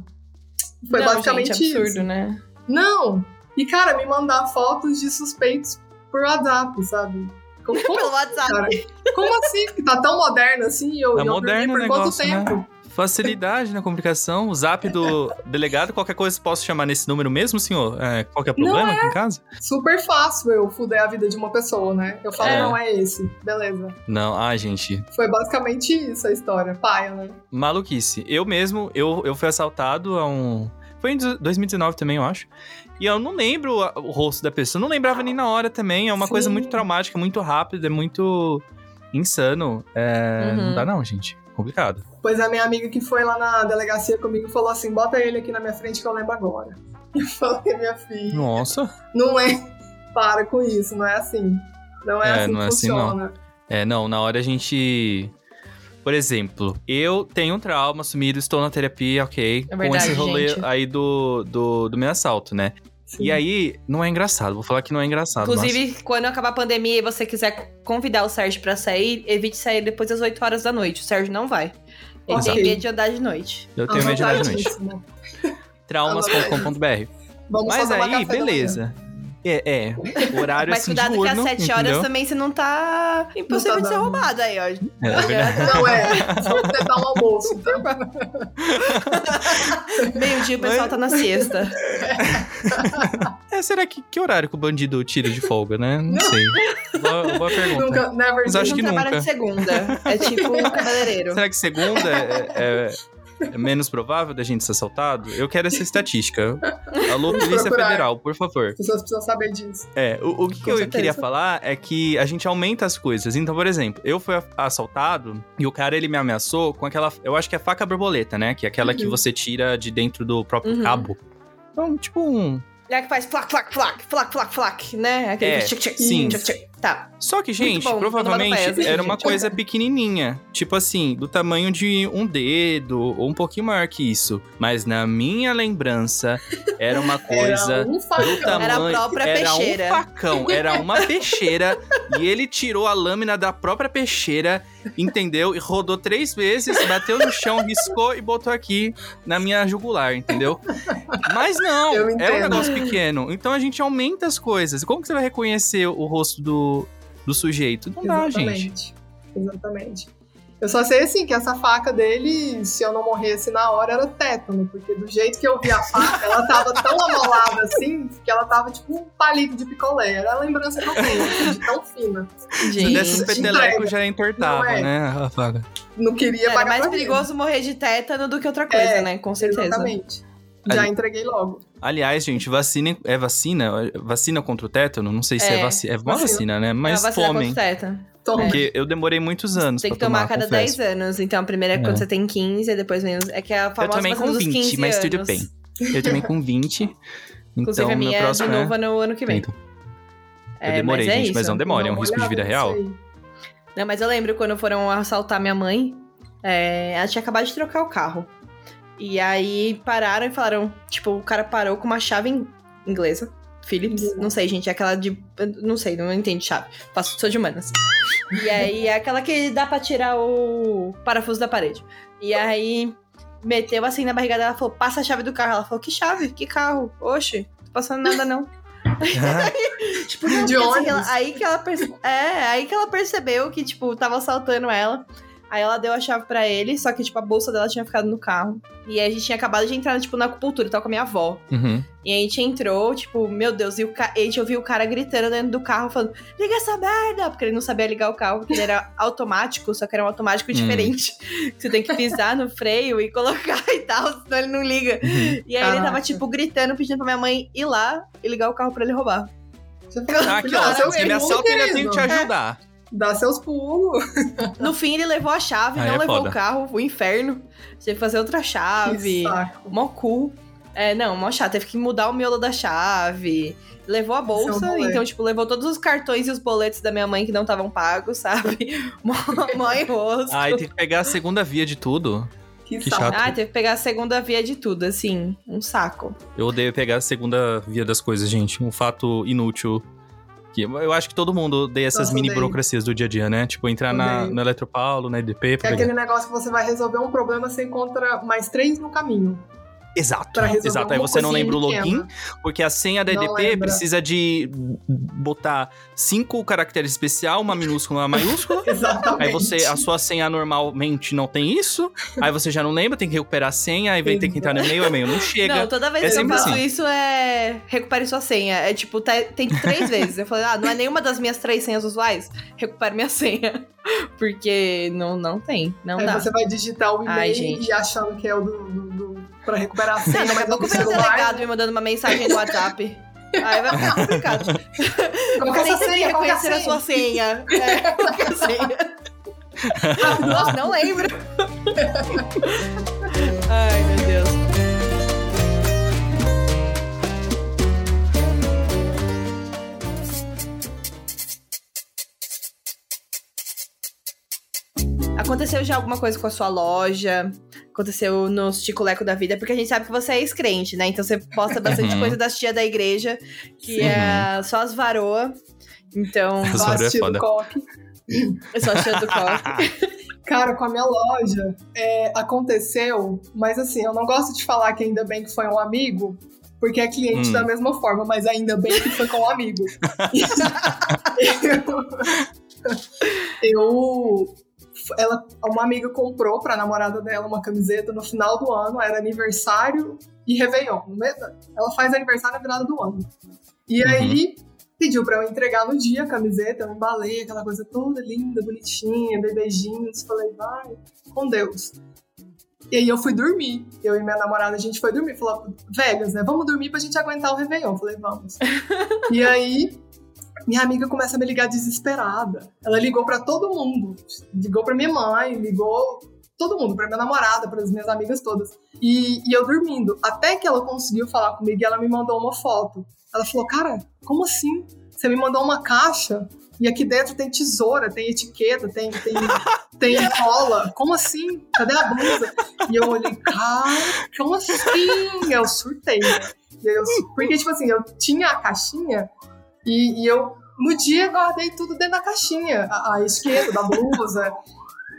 Foi Não, basicamente gente, absurdo, isso. né? Não! E, cara, me mandar fotos de suspeitos por WhatsApp, sabe? Como, como, Pelo WhatsApp. cara? Como assim? Que tá tão moderno assim? e Eu, Tá eu moderno por negócio, quanto né? Facilidade na comunicação. O zap do delegado, qualquer coisa posso chamar nesse número mesmo, senhor? É, qual que é o problema aqui em casa? Super fácil eu fuder a vida de uma pessoa, né? Eu falo, É. não é esse. Beleza. Não, ai, gente. Foi basicamente isso a história. Paia, né? Maluquice. Eu mesmo, eu, eu fui assaltado há um. Foi em 2019 também, eu acho. E eu não lembro o rosto da pessoa. Não lembrava nem na hora também. É uma Sim. coisa muito traumática, muito rápida, é muito insano. É, Uhum. Não dá não, gente. Complicado. Pois a minha amiga que foi lá na delegacia comigo falou assim: bota ele aqui na minha frente que eu lembro agora. Eu falei, minha filha, Nossa. não é. Para com isso, não é assim. Não é, É, assim não que é assim, não. funciona. É, não, na hora a gente. Por exemplo, eu tenho um trauma assumido, estou na terapia, ok. É com verdade, esse rolê gente. aí do, do, do meu assalto, né? Sim. E aí, não é engraçado. Vou falar que não é engraçado. Inclusive, quando acabar a pandemia e você quiser convidar o Sérgio pra sair, evite sair depois das 8 horas da noite. O Sérgio não vai. Ele Ok. tem medo de andar de noite. eu tenho medo de andar de noite. Anotadíssimo. Traumas.com.br. Vamos Mas aí, beleza. É, é. Horário Mas assim cuidado diurno, que às 7 horas entendeu? também você não tá impossível Não tá de ser roubado aí, ó. É, é. Não é, só tentar um almoço. Então. Meio-dia o pessoal tá na siesta. É, será que que horário que o bandido tira de folga, né? Não sei. Boa, boa pergunta. Nunca, never Mas acho não que trabalha nunca. de segunda. É tipo um cabeleireiro. Será que segunda é, é- é menos provável da gente ser assaltado? Eu quero essa estatística. Alô, Polícia. Federal, por favor. As pessoas precisam saber disso. É, o, o que, que eu queria falar é que a gente aumenta as coisas. Então, por exemplo, eu fui assaltado e o cara ele me ameaçou com aquela. Eu acho que é faca borboleta, né? Que é aquela que Uhum. você tira de dentro do próprio Uhum. cabo. Então, tipo um. É que faz flac, flac, flac, flac, flac, flac, né? Aquele É, tchic, tchic, sim. tchic, tchic. Tá. Só que, gente, bom, provavelmente pé, era uma coisa pequenininha. Tipo assim, do tamanho de um dedo, ou um pouquinho maior que isso. Mas na minha lembrança, era uma coisa. Era um do facão. tamanho, Era a própria era peixeira. um facão, era uma peixeira e ele tirou a lâmina da própria peixeira, entendeu? E rodou três vezes, bateu no chão, riscou e botou aqui na minha jugular, entendeu? Mas não, Eu é um negócio pequeno. Então a gente aumenta as coisas. Como que você vai reconhecer o rosto do, do sujeito? Não dá, gente. Exatamente. Exatamente. Eu só sei assim que essa faca dele, se eu não morresse na hora, era tétano, porque do jeito que eu vi a faca, ela tava tão amolada assim, que ela tava tipo um palito de picolé. Era a lembrança que eu tenho, assim, de tão fina. Se Gente. desse um peteleco, já entortava, Não é. né? A faca. Não queria Era pagar mais pra perigoso morrer de tétano do que outra coisa, É, né? Com certeza. Exatamente. Já Ali- entreguei logo. Aliás, gente, vacina é vacina? Vacina contra o tétano? Não sei se é, É, vacina. É uma vacina. vacina, né? É Mas vacina tomem. Toma. Porque eu demorei muitos anos Tem que tomar a cada confesso. 10 anos. Então, a primeira é quando É. você tem 15, e depois menos. É que é a Eu famosa também vacina com dos 20, 15 mas tudo anos. bem. Eu também com 20. Inclusive, então, a minha meu é de próximo novo no ano que vem. Então, É, eu demorei, mas é gente, isso. mas não demora, é um risco de vida real. Não, mas eu lembro quando foram assaltar minha mãe, é, ela tinha acabado de trocar o carro. E aí pararam e falaram, tipo, o cara parou com uma chave in- inglesa. Philips, Uhum. não sei, gente, é aquela de. Não sei, não entendo chave. Faço, sou de humanas. E aí é aquela que dá pra tirar o parafuso da parede. E aí meteu assim na barriga dela e falou: passa a chave do carro. Ela falou: que chave? Que carro? Oxe, tô passando nada não. Tipo, não, De assim, ela- aí que ela perce- É, aí que ela percebeu que, tipo, tava assaltando ela. Aí ela deu a chave pra ele, só que, tipo, a bolsa dela tinha ficado no carro. E aí a gente tinha acabado de entrar, tipo, na acupuntura, tava com a minha avó. Uhum. E aí a gente entrou, tipo, meu Deus, e o ca... a gente ouviu o cara gritando dentro do carro, falando, liga essa merda! Porque ele não sabia ligar o carro, porque ele era automático, só que era um automático Hum. diferente. Você tem que pisar no freio e colocar e tal, senão ele não liga. Uhum. E aí ele tava, Caraca. tipo, gritando, pedindo pra minha mãe ir lá e ligar o carro pra ele roubar. Você fala, Ah, aqui, "Dá ó. Se me assalta, ainda tenho que te ajudar. Dá seus pulos. No fim, ele levou a chave, Aí não é levou foda. o carro, o inferno. Teve que fazer outra Que chave. saco. Mó cu. É, não, mó chato. Teve que mudar o miolo da chave. Levou a bolsa, rolê. então, tipo, levou todos os cartões e os boletos da minha mãe que não estavam pagos, sabe? mó, mó enrosco. Ai, tem que pegar a segunda via de tudo. Que, Que saco. chato. Ah, teve que pegar a segunda via de tudo, assim. Um saco. Eu odeio pegar a segunda via das coisas, gente. Um fato inútil. Que eu acho que todo mundo odeia essas Nossa, mini odeio. burocracias do dia a dia, né? Tipo, entrar na, no Eletropaulo, na EDP. É aquele negócio que você vai resolver um problema, você encontra mais três no caminho. Exato. Pra resolver Exato. Aí você não lembra o login, porque a senha da EDP precisa de botar cinco caracteres especial, uma minúscula, uma maiúscula. Exatamente. Aí você, a sua senha normalmente não tem isso. Aí você já não lembra, tem que recuperar a senha, aí vai ter que entrar no e-mail, o e-mail não chega. Não, toda vez É que eu faço assim. isso é recupere sua senha. É tipo, tá- tem três vezes. Eu falei, ah, não é nenhuma das minhas três senhas usuais? Recupere minha senha. Porque não, não tem, não Aí dá. você vai digitar o Ai, e-mail gente. e achando que é o do, do- do pra recuperar a senha, Daqui a não pouco vem o delegado me mandando uma mensagem no WhatsApp. Aí vai ficar complicado. Qual que é senha? É a reconhecer a senha? sua senha. É, qual é a senha? Nossa, não lembro. Ai, meu Deus. Aconteceu já alguma coisa com a sua loja? Aconteceu nos Ticoleco da vida? Porque a gente sabe que você é ex-crente, né? Então você posta bastante Uhum. coisa das tia da igreja, que Sim. é só as varoa. Então, As Só varoa é assistindo foda. coque. eu sou a tia do coque. Cara, com a minha loja, é, aconteceu, mas assim, eu não gosto de falar que ainda bem que foi um amigo, porque é cliente Hum. da mesma forma, mas ainda bem que foi com um amigo. eu, eu- ela, uma amiga comprou pra namorada dela uma camiseta no final do ano, era aniversário e Réveillon. Ela faz aniversário na virada do ano. E Uhum. aí pediu pra eu entregar no dia a camiseta, eu embalei aquela coisa toda linda, bonitinha, dei beijinhos, falei, vai, com Deus. E aí eu fui dormir. Eu e minha namorada, a gente foi dormir. Falou, Vegas, né? Vamos dormir pra gente aguentar o Réveillon. Falei, vamos. e aí, minha amiga começa a me ligar desesperada. Ela ligou pra todo mundo. Ligou pra minha mãe, ligou todo mundo, pra minha namorada, para as minhas amigas todas. E, e eu dormindo. Até que ela conseguiu falar comigo e ela me mandou uma foto. Ela falou, cara, como assim? Você me mandou uma caixa e aqui dentro tem tesoura, tem etiqueta, tem, tem, tem cola. Como assim? Cadê a blusa? E eu olhei, cara, como assim? Eu surtei. né? Eu, porque, tipo assim, eu tinha a caixinha e, e eu, no dia, guardei tudo dentro da caixinha. A, a etiqueta da blusa.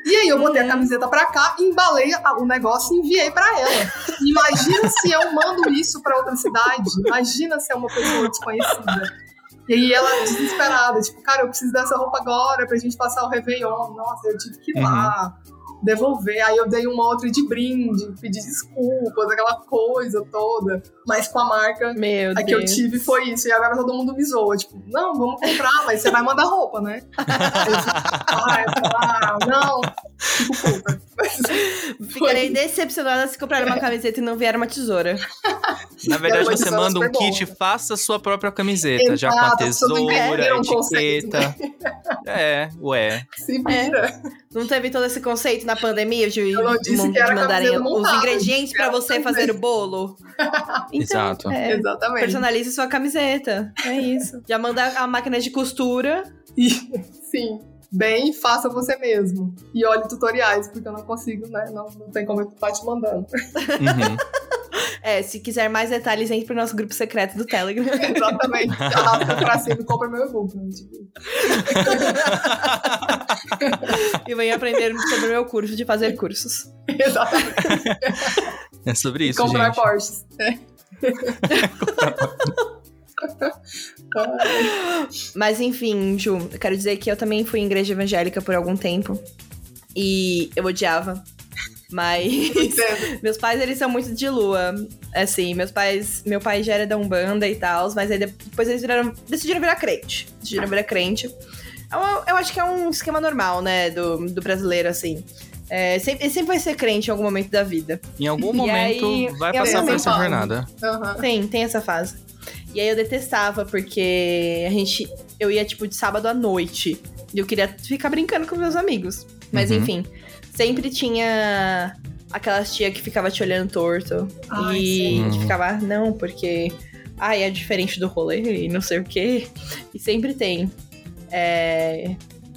E aí eu botei a camiseta pra cá, embalei o negócio e enviei pra ela. Imagina se eu mando isso pra outra cidade. Imagina se é uma pessoa desconhecida. E aí ela desesperada, tipo, cara, eu preciso dessa roupa agora pra gente passar o Réveillon. Nossa, eu tive que ir lá, devolver. Aí eu dei uma outra de brinde, pedi desculpas, aquela coisa toda. Mas com a marca, Meu a Deus. que eu tive foi isso. E agora todo mundo me zoa. Tipo, não, vamos comprar, mas você vai mandar roupa, né? Eu ah, eu falo, ah, não, fico puta. Ficarei decepcionada se comprar uma camiseta e não vier uma tesoura. Na verdade, você manda um kit, bom. faça sua própria camiseta, já com a Exato, tesoura, conceito, etiqueta. É, ué. Se vira. Não teve todo esse conceito na pandemia de, de que era mandarem camiseta os montada, ingredientes era você camiseta. fazer o bolo? Então, Exato. é, Exatamente. personalize sua camiseta. É isso. Já manda a máquina de costura. Sim, bem, faça você mesmo. E olhe tutoriais, porque eu não consigo, né? Não, não tem como eu estar te mandando. Uhum. É, se quiser mais detalhes, entre pro nosso grupo secreto do Telegram. Exatamente. Arrasta pra cima e compra meu e-book. Né? Tipo, e venha aprender sobre o meu curso de fazer cursos. exatamente. É sobre isso, comprar gente. Porsches. É. Mas enfim, Ju, eu quero dizer que eu também fui em igreja evangélica por algum tempo. E eu odiava. Mas meus pais, eles são muito de lua. Assim, meus pais. Meu pai já era da Umbanda e tal, mas aí depois eles viraram, decidiram virar crente. Decidiram virar crente. Eu, eu acho que é um esquema normal, né, do, do brasileiro, assim. É, sempre, ele sempre vai ser crente em algum momento da vida. Em algum E momento aí, vai passar por essa jornada. Tem, tem essa fase. E aí eu detestava, porque a gente. Eu ia, tipo, de sábado à noite. E eu queria ficar brincando com meus amigos. Mas Uhum. enfim, sempre tinha aquelas tia que ficava te olhando torto. Ai, e sim. Uhum. ficava, "Ah, não, porque. Ai, é diferente do rolê e não sei o quê. E sempre tem. É.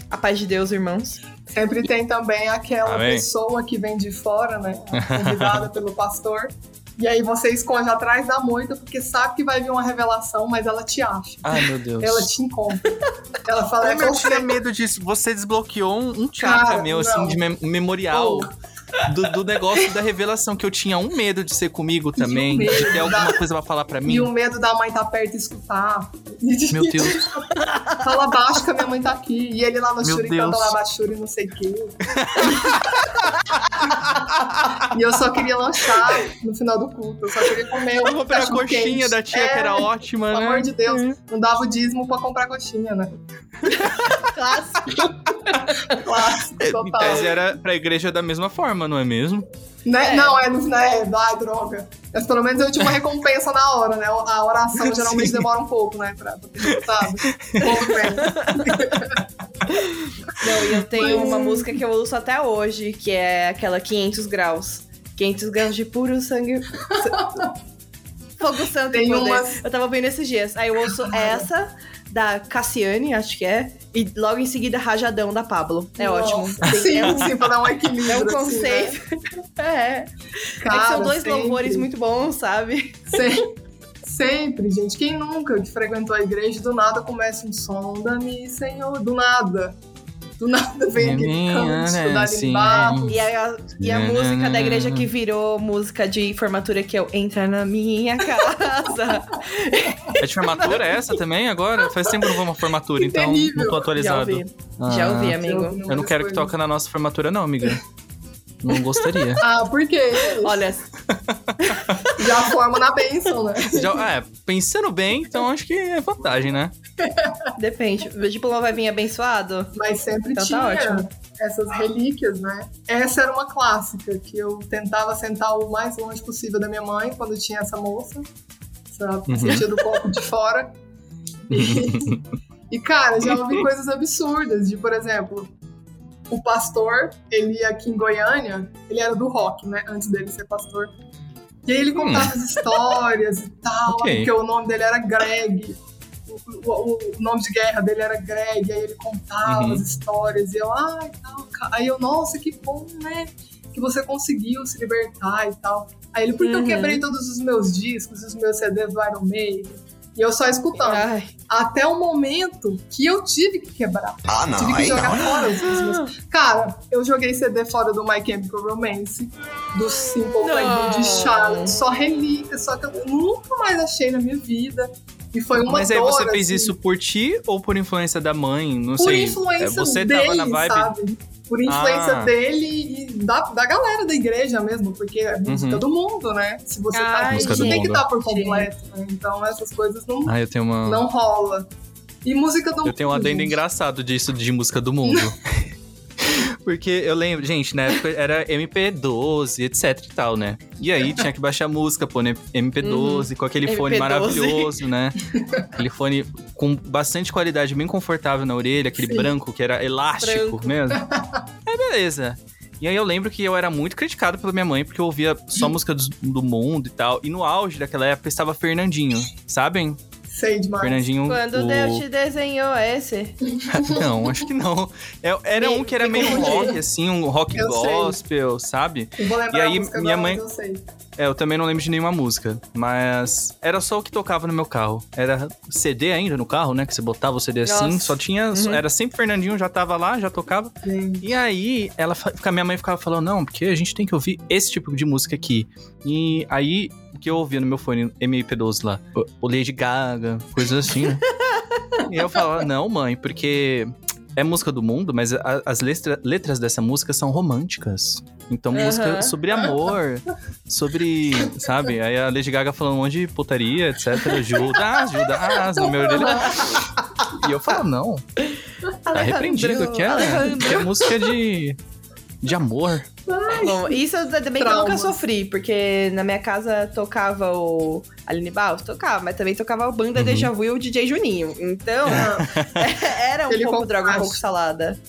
A paz de Deus, irmãos. Sempre tem também aquela Amém. pessoa que vem de fora, né? Convidada pelo pastor. E aí você esconde atrás da moita porque sabe que vai vir uma revelação, mas ela te acha. Ai, meu Deus. Ela te encontra. Ela fala, é Como eu você. tinha medo disso. Você desbloqueou um, um chakra Cara, meu, não. assim, de mem- memorial. Do, do negócio da revelação, que eu tinha um medo de ser comigo também, um de ter alguma da- coisa pra falar pra mim. E o medo da mãe estar perto e escutar. E de- Meu Deus. Fala baixo que a minha mãe tá aqui. E ele lá no Meu Shuri Deus. canta lá baixo Shuri, não sei o quê. E eu só queria lanchar no final do culto. Eu só queria comer Eu um comprei a coxinha quente. da tia, É, que era ótima, Pelo né? amor de Deus, não dava o dízimo pra comprar coxinha, né? Clássico. Clássico, É, Em total. tese era pra igreja da mesma forma, não é mesmo? Né? É. Não, é, né, ai, droga. Mas pelo menos eu tinha uma recompensa na hora, né? A oração geralmente Sim. demora um pouco, né? Pra, pra ter resultado. Não, e eu tenho Mas- uma música que eu ouço até hoje, que é aquela 500 graus. 500 graus de puro sangue. Fogo santo Tem umas- Eu tava ouvindo esses dias. Aí eu ouço essa, da Cassiane, acho que é. E logo em seguida, Rajadão, da Pablo. É ótimo. Nossa. Tem- Sim, é um, sim, pra dar um equilíbrio. é um assim, né? conceito. é. É Cara, que são dois sempre. louvores muito bons, sabe? Sempre, sempre, gente. Quem nunca que frequentou a igreja, do nada começa um som da mim, Senhor, do nada. Do nada vem aquele cântico da sim. Limbado. E a, e a música da igreja que virou música de formatura que eu entra na minha casa. É de formatura essa também agora? Faz tempo que eu não vou uma formatura, Que então terrível. não tô Já atualizado. ouvi. Já Ah, ouvi, amigo. Eu não quero que toque na nossa formatura, não, amiga. Não gostaria. Ah, por quê? Olha, Já forma na bênção, né? Já, é, pensando bem, então acho que é vantagem, né? depende. O diploma vai vir abençoado? Mas sempre Então tá tinha ótimo. essas relíquias, né? Essa era uma clássica, que eu tentava sentar o mais longe possível da minha mãe quando tinha essa moça. Sabe? Uhum. Sentia do corpo de fora. E, e, cara, já ouvi coisas absurdas, de, por exemplo, o pastor, ele aqui em Goiânia, ele era do rock, né? Antes dele ser pastor. E aí ele contava as histórias e tal, Ok. porque o nome dele era Greg. O, o- o nome de guerra dele era Greg, aí ele contava Uhum. as histórias, e eu, ai, tal, ca- aí eu, nossa, que bom, né? Que você conseguiu se libertar e tal. Aí ele, porque eu Uhum. quebrei todos os meus discos, os meus CDs do Iron Maiden, e eu só escutando. Ai, Até o momento que eu tive que quebrar. Ah, não, tive que jogar não. fora os os meus. Cara, eu joguei CD fora do My Chemical Romance, do Simple Plan de Charlotte, só relíquia, só que eu nunca mais achei na minha vida. E foi uma Mas aí dor, você fez assim, isso por ti ou por influência da mãe? Não por sei. influência É, você dele, tava na vibe. sabe? Por influência Ah. dele e da, da galera da igreja mesmo, porque é música Uhum. do mundo, né? Se você tá Ai, Música do você tem que mundo. estar por completo, né? Então essas coisas não, Ah, eu tenho uma. não rola. E música do Eu tenho um mundo, adendo gente. engraçado disso de música do mundo. Porque eu lembro, gente, na época era MP12, etc e tal, né? E aí tinha que baixar música, pô, né? MP12, com aquele fone MP12. maravilhoso, né? Aquele fone com bastante qualidade, bem confortável na orelha, aquele Sim. branco que era elástico Branco. mesmo. Aí beleza. E aí eu lembro que eu era muito criticado pela minha mãe, porque eu ouvia só música do, do mundo e tal. E no auge daquela época estava Fernandinho, sabem? Sei demais. Fernandinho. quando o... Deus te desenhou esse. Não, acho que não. É- Era um que era me meio rock, assim, um rock Eu sei. gospel, sabe? Não vou lembrar E aí, minha agora, mãe- mas eu sei. É, eu também não lembro de nenhuma música, mas era só o que tocava no meu carro. Era CD ainda no carro, né? Que você botava o CD assim, Nossa. só tinha. Uhum. Era sempre Fernandinho, já tava lá, já tocava. Gente, E aí, ela, minha mãe ficava falando, não, porque a gente tem que ouvir esse tipo de música aqui. E aí, o que eu ouvia no meu fone MP12 lá? O- O Lady Gaga, coisas assim, né? e eu falava, não, mãe, porque é música do mundo, mas a- as letra- letras dessa música são românticas. Então, Aham. música sobre amor, sobre, sabe? Aí a Lady Gaga falando um monte de putaria, etc. Judas, Judas, no meu orelha. E eu falo, não, tá repreendido, que é, Alejandro. que é música de, de amor. Bom, isso também que eu nunca sofri, porque na minha casa tocava o Aline Barros, tocava, mas também tocava a banda Uhum. Deja Vu e o DJ Juninho. Então, era um Ele pouco droga, um pouco salada.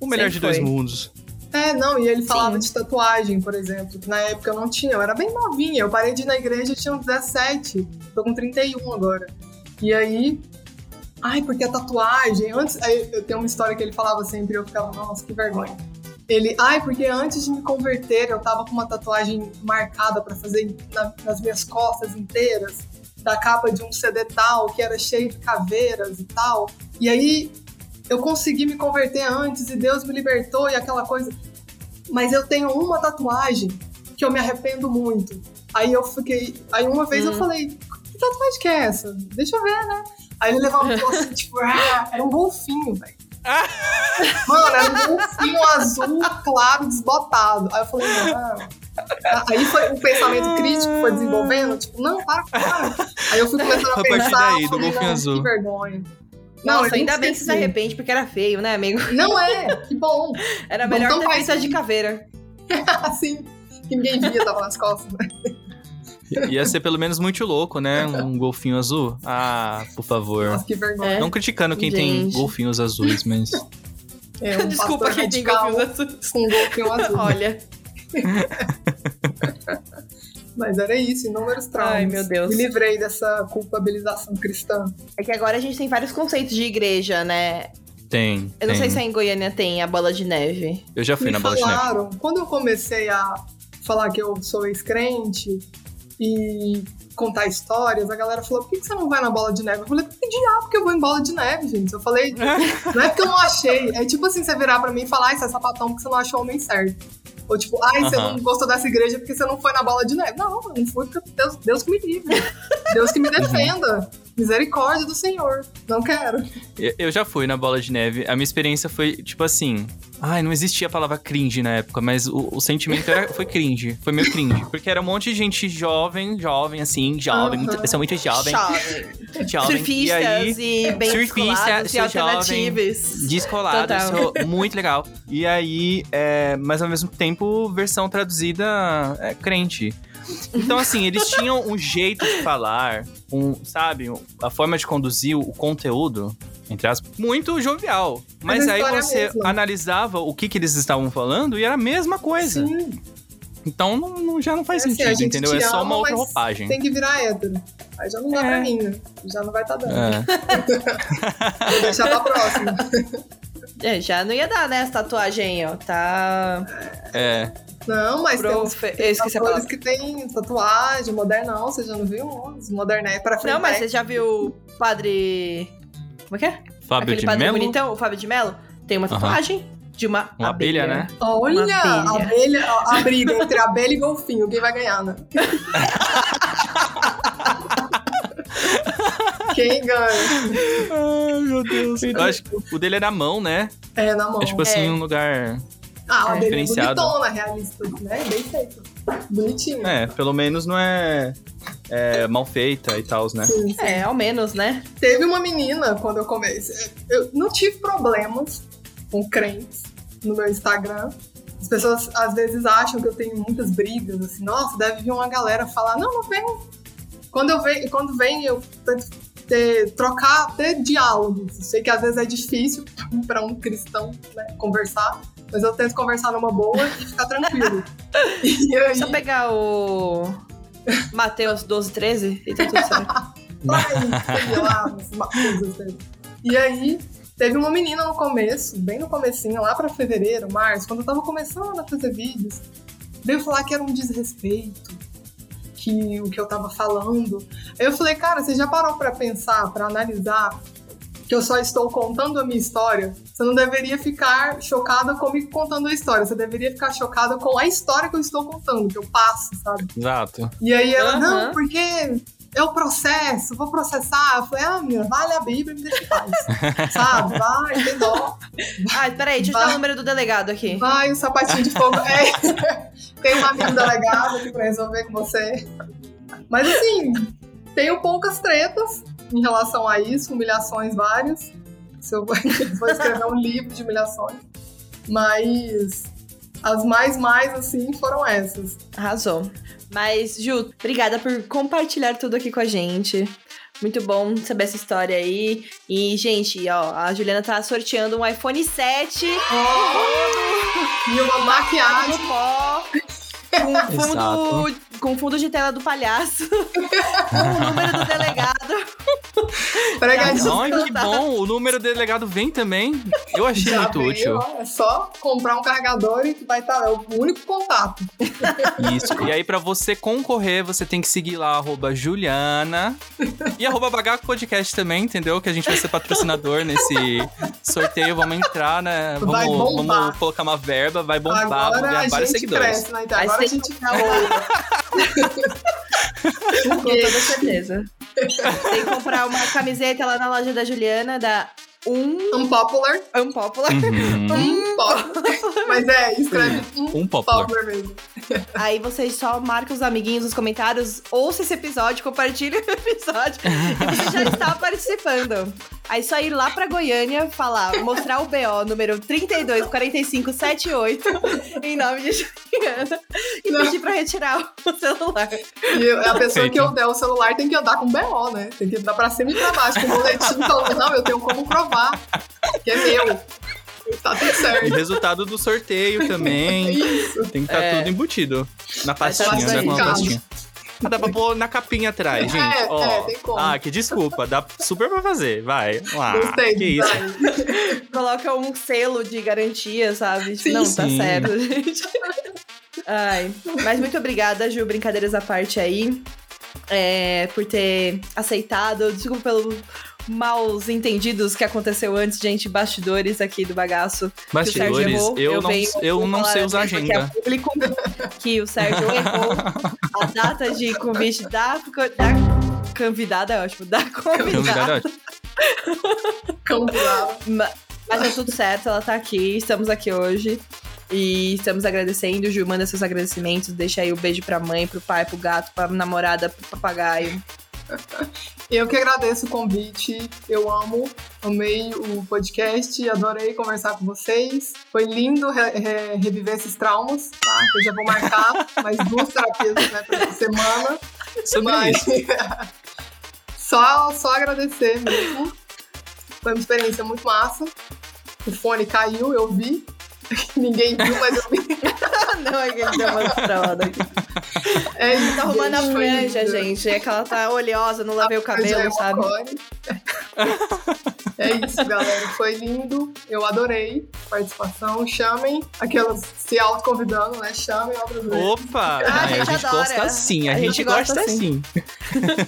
O melhor Sempre de dois foi. mundos. É, não, e ele falava Sim. de tatuagem, por exemplo, que na época eu não tinha, eu era bem novinha, eu parei de ir na igreja, eu tinha uns 17, tô com 31 agora. E aí, ai, porque a tatuagem, antes, aí eu tenho uma história que ele falava sempre, e eu ficava, nossa, que vergonha. Ele, ai, porque antes de me converter, eu tava com uma tatuagem marcada pra fazer na- nas minhas costas inteiras, da capa de um CD tal, que era cheio de caveiras e tal. E aí, eu consegui me converter antes e Deus me libertou e aquela coisa. Mas eu tenho uma tatuagem que eu me arrependo muito. Aí eu fiquei. Aí uma vez eu Hum. falei, que tatuagem que é essa? Deixa eu ver, né? Aí ele levantou assim, tipo, ah, era um golfinho, velho. Mano, era um golfinho azul, claro, desbotado. Aí eu falei, não. Aí foi um pensamento crítico que foi desenvolvendo, tipo, não, para, para. Aí eu fui começando a A partir pensar, daí, falei, golfinho não, azul. que vergonha. Nossa, eu ainda bem que você se arrepende, porque era feio, né, amigo? Não é, que bom. Era melhor então ter a de caveira. assim. que ninguém via, tava nas costas. Né? Ia ser pelo menos muito louco, né? Um golfinho azul. Ah, por favor. Nossa, que vergonha. Não criticando quem tem Gente. golfinhos azuis, mas. É, um Desculpa quem tem golfinhos azuis. Com um golfinho azul. Olha, Mas era isso, inúmeros traumas. Ai, meu Deus. Me livrei dessa culpabilização cristã. é que agora a gente tem vários conceitos de igreja, né? Tem. Eu não tem. sei se em Goiânia tem a bola de neve. Eu já fui Me na bola de neve. falaram, quando eu comecei a falar que eu sou ex-crente e contar histórias, a galera falou: por que que você não vai na bola de neve? Eu falei: que diabo que eu vou em bola de neve, gente? Eu falei: não é porque eu não achei. É tipo assim, você virar pra mim e falar: ai, você é sapatão porque você não achou o homem certo. Ou tipo, ai, você Aham. não gostou dessa igreja porque você não foi na bola de neve. Não, eu não fui porque Deus, Deus que me livre. Deus que me defenda. Misericórdia do Senhor. Não quero. Eu- Eu já fui na bola de neve. A minha experiência foi, tipo assim. Ai, não existia a palavra cringe na época, mas o, o sentimento era, foi cringe. Foi meio cringe. Porque era um monte de gente jovem, jovem, assim, jovem. Aham. muito- sou muito jovem. Jovem. E aí, Surfistas e, bem surfista, descolados e alternativos. descolado, eu Total. sou muito legal. E aí, é, mas ao mesmo tempo, versão traduzida é, crente. Então, assim, eles tinham um jeito de falar, um, sabe, a forma de conduzir o conteúdo, entre aspas, muito jovial. Mas Mas aí é você mesma. analisava o que, que eles estavam falando e era a mesma coisa. Sim. Então não, não- já não faz É assim, sentido, gente entendeu? É só ama, uma outra roupagem. Tem que virar hétero. Aí já não dá É. pra mim, né? Já não vai estar dando. É. Vou deixar pra próxima. É, já não ia dar, né, essa tatuagem ó. Tá. É. Não, mas tem uns. Eu esqueci a que tem tatuagem, modernão, você já não viu? Os moderné pra frente. Não, mas você já viu o padre. Como é que é? Fábio Aquele de padre Mello? bonitão, o Fábio de Mello? Tem uma tatuagem de uma, Uma abelha, né? Olha, Uma abelha. abelha, a, a briga entre abelha e golfinho, quem vai ganhar, né? quem ganha? Ai, meu Deus. Eu acho que o dele é na mão, né? É, na mão. É tipo assim, um lugar. ah, abelha é diferenciado. bonitona, realista, né? Bem feito. Bonitinho. É, pelo menos não é, é mal feita e tal, né? Sim, sim. É, ao menos, né? Teve uma menina quando eu comecei. Eu não tive problemas com crentes no meu Instagram. As pessoas às vezes acham que eu tenho muitas brigas, assim, nossa, deve vir uma galera falar, não, não vem. Quando eu venho, quando vem, eu tento ter, trocar, ter diálogos. Eu sei que às vezes é difícil para um cristão né, conversar, mas eu tento conversar numa boa e ficar tranquilo. E aí, Só pegar o. Mateus 12, 13 e tá tudo certo. E aí, teve uma menina no começo, bem no comecinho, lá pra fevereiro, março, quando eu tava começando a fazer vídeos, veio falar que era um desrespeito, que o que eu tava falando. Aí eu falei, cara, você já parou pra pensar, pra analisar que eu só estou contando a minha história? Você não deveria ficar chocada comigo contando a história, você deveria ficar chocada com a história que eu estou contando, que eu passo, sabe? Exato. E aí ela, Aham. não, porque é o processo, vou processar. Eu falei, ah, menina, vai ler a Bíblia e me deixa em paz. Sabe? Vai, tem dó. Ai, peraí, deixa eu dar o número do delegado aqui. Vai, o sapatinho de fogo. É. tem um amigo delegado aqui pra resolver com você. Mas assim, tenho poucas tretas em relação a isso, humilhações várias. Se eu vou, vou escrever um livro de humilhações. Mas as mais, mais, assim, foram essas. Arrasou. Mas, Ju, obrigada por compartilhar tudo aqui com a gente. Muito bom saber essa história aí. E, gente, ó, a Juliana tá sorteando um iPhone 7 E uma maquiagem. no pó. Com fundo, com fundo de tela do palhaço. com o número do delegado. Pregadinho. Ai, que bom. O número do delegado vem também. Eu achei Já muito veio, útil. ó, É só comprar um carregador e vai estar. é o único contato. Isso. E aí, pra você concorrer, você tem que seguir lá, arroba Juliana. E arroba Bagaco Podcast também, entendeu? Que a gente vai ser patrocinador nesse sorteio. Vamos entrar, né? Vamos, Vai bombar. vamos colocar uma verba, vai bombar, vamos Agora a ganhar gente vários seguidores. cresce, né? Então, agora a gente é Com toda certeza. Tem que comprar uma camiseta lá na loja da Juliana, da Um unpopular. Unpopular. Uhum. Unpopular. Mas é, escreve um. Poplar mesmo. Aí vocês só marcam os amiguinhos nos comentários, ouça esse episódio, compartilha o episódio e você já está participando. Aí só ir lá pra Goiânia, falar, mostrar o BO número 324578 em nome de Juliana e Não. pedir pra retirar o celular. E a pessoa Feito. que eu der o celular tem que andar com BO, né? Tem que andar pra cima e pra baixo com o boletim falando, não, eu tenho como provar que é meu. Tá tudo E certo. resultado do sorteio também. Isso. Tem que estar É. tudo embutido. Na tá pastinha, né? Com uma explicado. pastinha. Ah, dá pra pôr na capinha atrás, gente. É, Ó. é, tem como. Ah, que desculpa. Dá super pra fazer. Vai. Ah, Gostei. que isso. vai. Coloca um selo de garantia, sabe? Sim, Não, tá sim. certo, gente. Ai, mas muito obrigada, Ju, brincadeiras à parte aí, é, por ter aceitado. Desculpa pelos maus entendidos que aconteceu antes, gente, bastidores aqui do bagaço. que Bastidores, errou. eu, não, venho eu não sei usar aqui porque é agenda. público que o Sérgio errou a data de convite da, da convidada, é ótimo, da convidada. Bravo. Ma- Mas deu tudo certo, ela tá aqui, estamos aqui hoje. E estamos agradecendo. Ju, manda seus agradecimentos. Deixa aí o beijo pra mãe, pro pai, pro gato, pra namorada, pro papagaio. Eu que agradeço o convite. Eu amo, amei o podcast, adorei conversar com vocês. Foi lindo re- re- reviver esses traumas, tá? Eu já vou marcar mais duas terapias né, pra essa semana. Sobre Mas só, só agradecer mesmo. Foi uma experiência muito massa. O fone caiu, eu vi. Ninguém viu, mas eu vi. Não, é que ele deu uma estrada aqui. É isso, Tá arrumando a gente, franja, gente. É que ela tá oleosa, não lavei o cabelo, sabe? É isso, galera. Foi lindo. Eu adorei a participação. Chamem aquelas se autoconvidando, né? Chamem outras vezes. Opa! Ah, a Ai, a gente gente adora. gosta assim, a, A gente, gente gosta, gosta assim.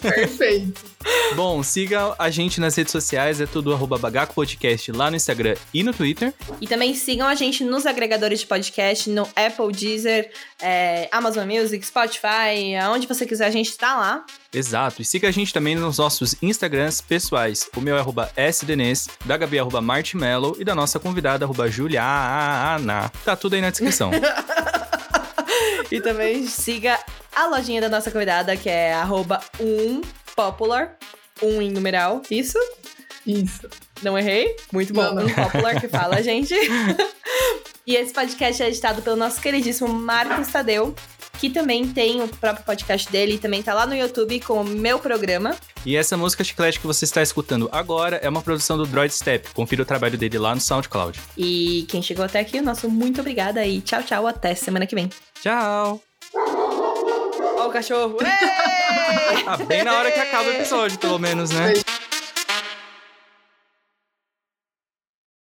Perfeito. Bom, siga a gente nas redes sociais, é tudo arroba Bagaco Podcast lá no Instagram e no Twitter. E também sigam a gente nos agregadores de podcast, no Apple, Deezer, é, Amazon Music, Spotify, aonde você quiser, a gente tá lá. Exato. E siga a gente também nos nossos Instagrams pessoais. O meu é arroba sdnes, da Gabi é arroba marshmallow e da nossa convidada arroba juliana. Tá tudo aí na descrição. E também siga a lojinha da nossa convidada, que é arroba um popular, um em numeral, isso? Isso. Não errei? Muito bom. Não, não. Um popular que fala, gente. e esse podcast é editado pelo nosso queridíssimo Marcos Tadeu, que também tem o próprio podcast dele e também tá lá no YouTube com o meu programa. e essa música chiclete que você está escutando agora é uma produção do Droid Step. Confira o trabalho dele lá no SoundCloud. E quem chegou até aqui, o nosso muito obrigada e tchau, tchau, até semana que vem. Tchau! Cachorro. Ah, bem na hora que acaba o episódio, pelo menos, né?